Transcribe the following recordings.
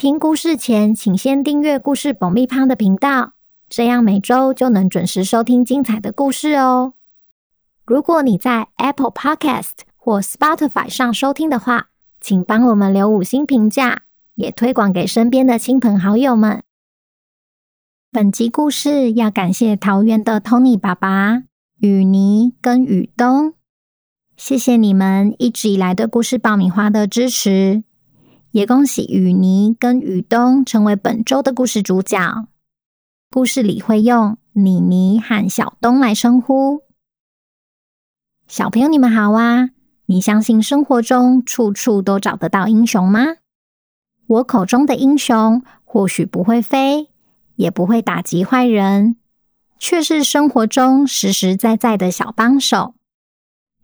听故事前，请先订阅故事爆米花的频道，这样每周就能准时收听精彩的故事哦。如果你在 Apple Podcast 或 Spotify 上收听的话，请帮我们留五星评价，也推广给身边的亲朋好友们。本集故事要感谢桃园的 Tony 爸爸、雨妮跟雨东，谢谢你们一直以来对故事爆米花的支持。也恭喜雨妮跟雨东成为本周的故事主角。故事里会用妮妮和小东来称呼。小朋友，你们好啊！你相信生活中处处都找得到英雄吗？我口中的英雄，或许不会飞，也不会打击坏人，却是生活中实实在在的小帮手。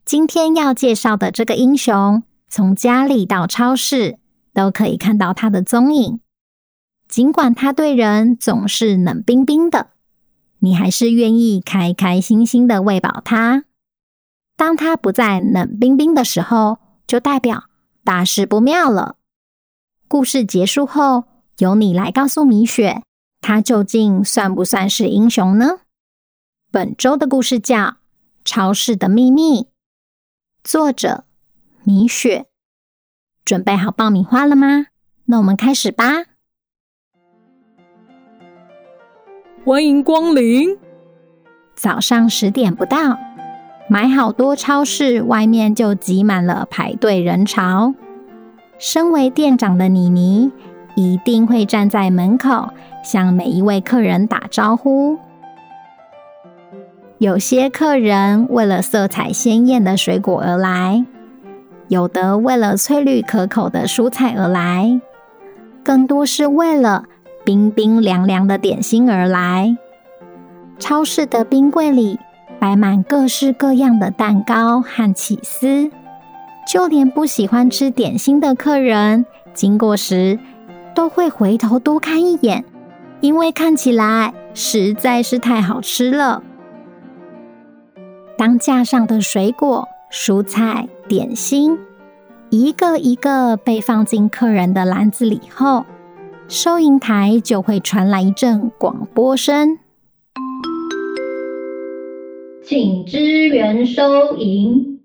今天要介绍的这个英雄，从家里到超市，都可以看到他的踪影，尽管他对人总是冷冰冰的，你还是愿意开开心心的喂饱他。当他不再冷冰冰的时候，就代表大事不妙了。故事结束后，由你来告诉米雪，他究竟算不算是英雄呢？本周的故事叫《超市的秘密》，作者米雪。准备好爆米花了吗？那我们开始吧。欢迎光临。早上十点不到，买好多超市外面就挤满了排队人潮。身为店长的妮妮一定会站在门口，向每一位客人打招呼。有些客人为了色彩鲜艳的水果而来。有的为了翠绿可口的蔬菜而来，更多是为了冰冰凉凉的点心而来。超市的冰柜里摆满各式各样的蛋糕和起司，就连不喜欢吃点心的客人经过时都会回头多看一眼，因为看起来实在是太好吃了。当架上的水果、蔬菜、点心一个一个被放进客人的篮子里后，收银台就会传来一阵广播声：“请支援收银。”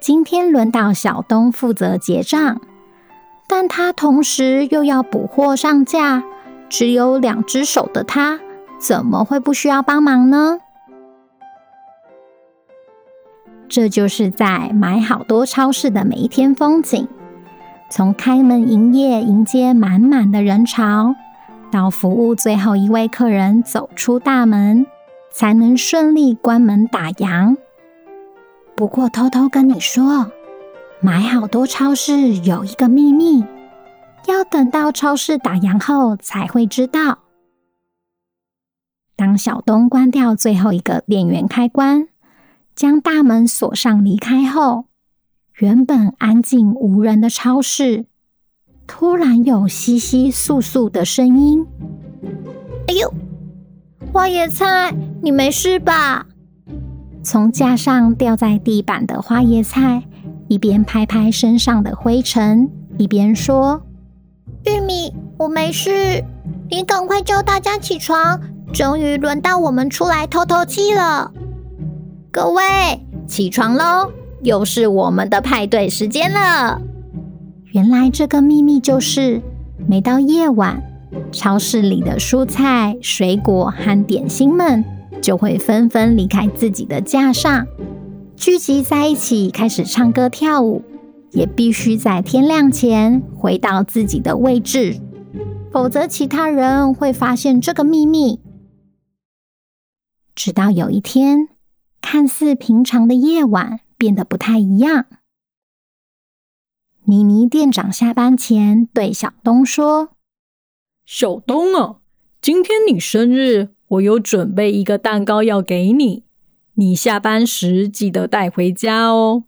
今天轮到小东负责结账，但他同时又要补货上架，只有两只手的他，怎么会不需要帮忙呢？这就是在买好多超市的每一天风景，从开门营业迎接满满的人潮，到服务最后一位客人走出大门，才能顺利关门打烊。不过偷偷跟你说，买好多超市有一个秘密，要等到超市打烊后才会知道。当小东关掉最后一个电源开关。将大门锁上，离开后，原本安静无人的超市，突然有窸窸窣窣的声音。哎呦，花椰菜，你没事吧？从架上掉在地板的花椰菜，一边拍拍身上的灰尘，一边说：“玉米，我没事，你赶快叫大家起床，终于轮到我们出来透透气了。”各位起床喽！又是我们的派对时间了。原来这个秘密就是，每到夜晚，超市里的蔬菜、水果和点心们就会纷纷离开自己的架上，聚集在一起开始唱歌跳舞，也必须在天亮前回到自己的位置，否则其他人会发现这个秘密。直到有一天。看似平常的夜晚变得不太一样。妮妮店长下班前对小东说：“小东啊，今天你生日，我有准备一个蛋糕要给你，你下班时记得带回家哦。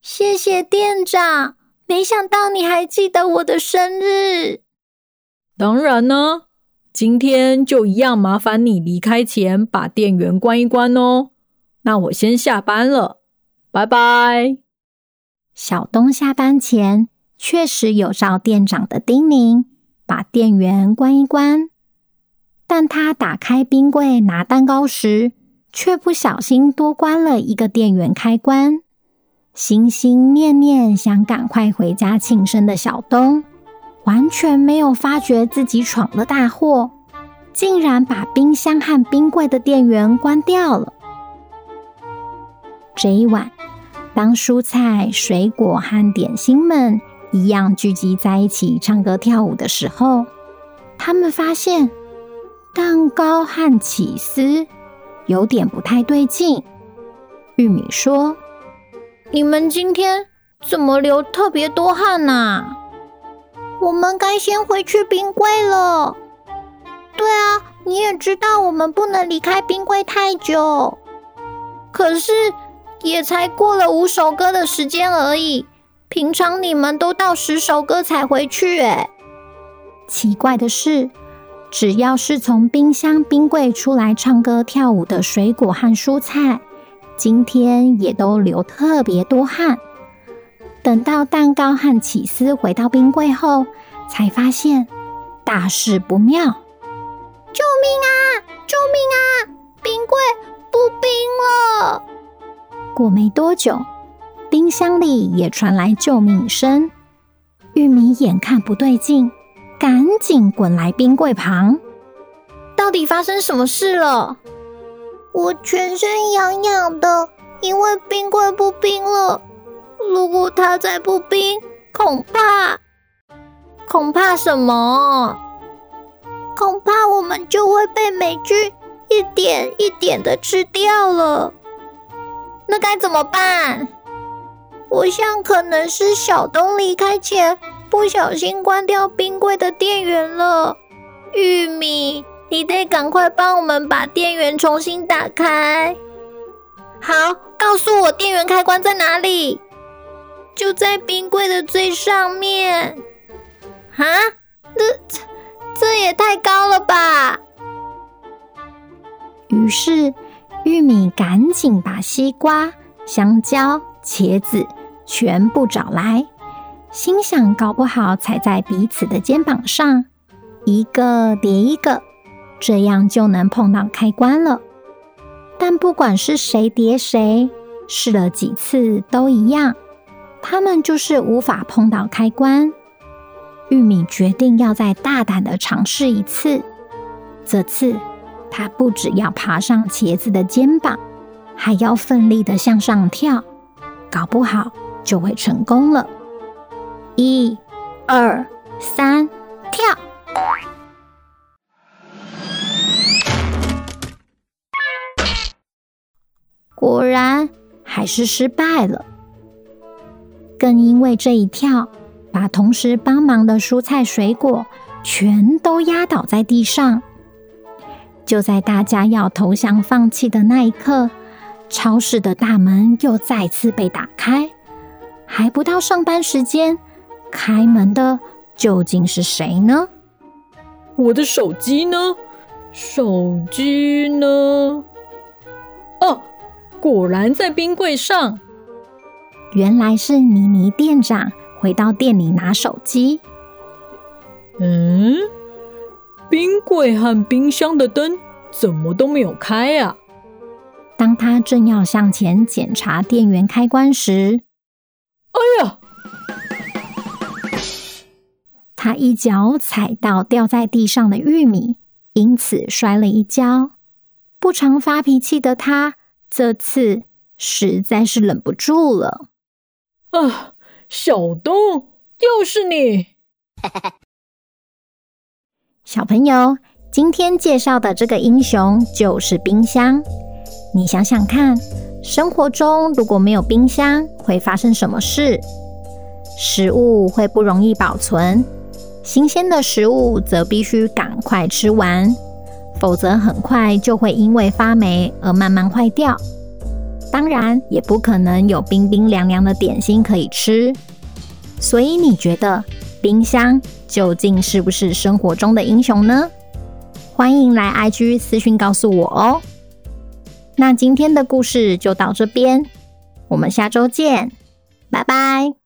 谢谢店长，没想到你还记得我的生日。当然呢，今天就一样，麻烦你离开前把电源关一关哦。那我先下班了，拜拜。小东下班前确实有照店长的叮咛，把电源关一关。但他打开冰柜拿蛋糕时，却不小心多关了一个电源开关。心心念念想赶快回家庆生的小东，完全没有发觉自己闯了大祸，竟然把冰箱和冰柜的电源关掉了。这一晚，当蔬菜、水果和点心们一样聚集在一起唱歌跳舞的时候，他们发现蛋糕和起司有点不太对劲。玉米说：“你们今天怎么流特别多汗呐？”我们该先回去冰柜了。对啊，你也知道我们不能离开冰柜太久。可是也才过了五首歌的时间而已，平常你们都到十首歌才回去诶。奇怪的是，只要是从冰箱、冰柜出来唱歌跳舞的水果和蔬菜，今天也都流特别多汗。等到蛋糕和起司回到冰柜后，才发现大事不妙！救命啊！救命啊！冰柜不冰了！过没多久，冰箱里也传来救命声。玉米眼看不对劲，赶紧滚来冰柜旁。到底发生什么事了？我全身痒痒的，因为冰柜不冰了。如果它再不冰，恐怕，恐怕什么？恐怕我们就会被霉菌一点一点的吃掉了。那该怎么办？我想可能是小东离开前不小心关掉冰柜的电源了。玉米，你得赶快帮我们把电源重新打开。好，告诉我电源开关在哪里？就在冰柜的最上面，啊？这这也太高了吧！于是玉米赶紧把西瓜、香蕉、茄子全部找来，心想：搞不好踩在彼此的肩膀上，一个叠一个，这样就能碰到开关了。但不管是谁叠谁，试了几次都一样。他们就是无法碰到开关。玉米决定要再大胆的尝试一次。这次，他不只要爬上茄子的肩膀，还要奋力的向上跳，搞不好就会成功了。一、二、三，跳！果然，还是失败了。更因为这一跳，把同时帮忙的蔬菜水果全都压倒在地上。就在大家要投降放弃的那一刻，超市的大门又再次被打开。还不到上班时间，开门的究竟是谁呢？我的手机呢？手机呢？哦，果然在冰柜上。原来是妮妮店长回到店里拿手机。嗯，冰柜和冰箱的灯怎么都没有开啊？当他正要向前检查电源开关时，哎呀！他一脚踩到掉在地上的玉米，因此摔了一跤。不常发脾气的他，这次实在是忍不住了。啊，小东，又是你！小朋友，今天介绍的这个英雄就是冰箱。你想想看，生活中如果没有冰箱，会发生什么事？食物会不容易保存，新鲜的食物则必须赶快吃完，否则很快就会因为发霉而慢慢坏掉。当然，也不可能有冰冰凉凉的点心可以吃。所以，你觉得冰箱究竟是不是生活中的英雄呢？欢迎来 IG 私讯告诉我哦。那今天的故事就到这边，我们下周见，拜拜。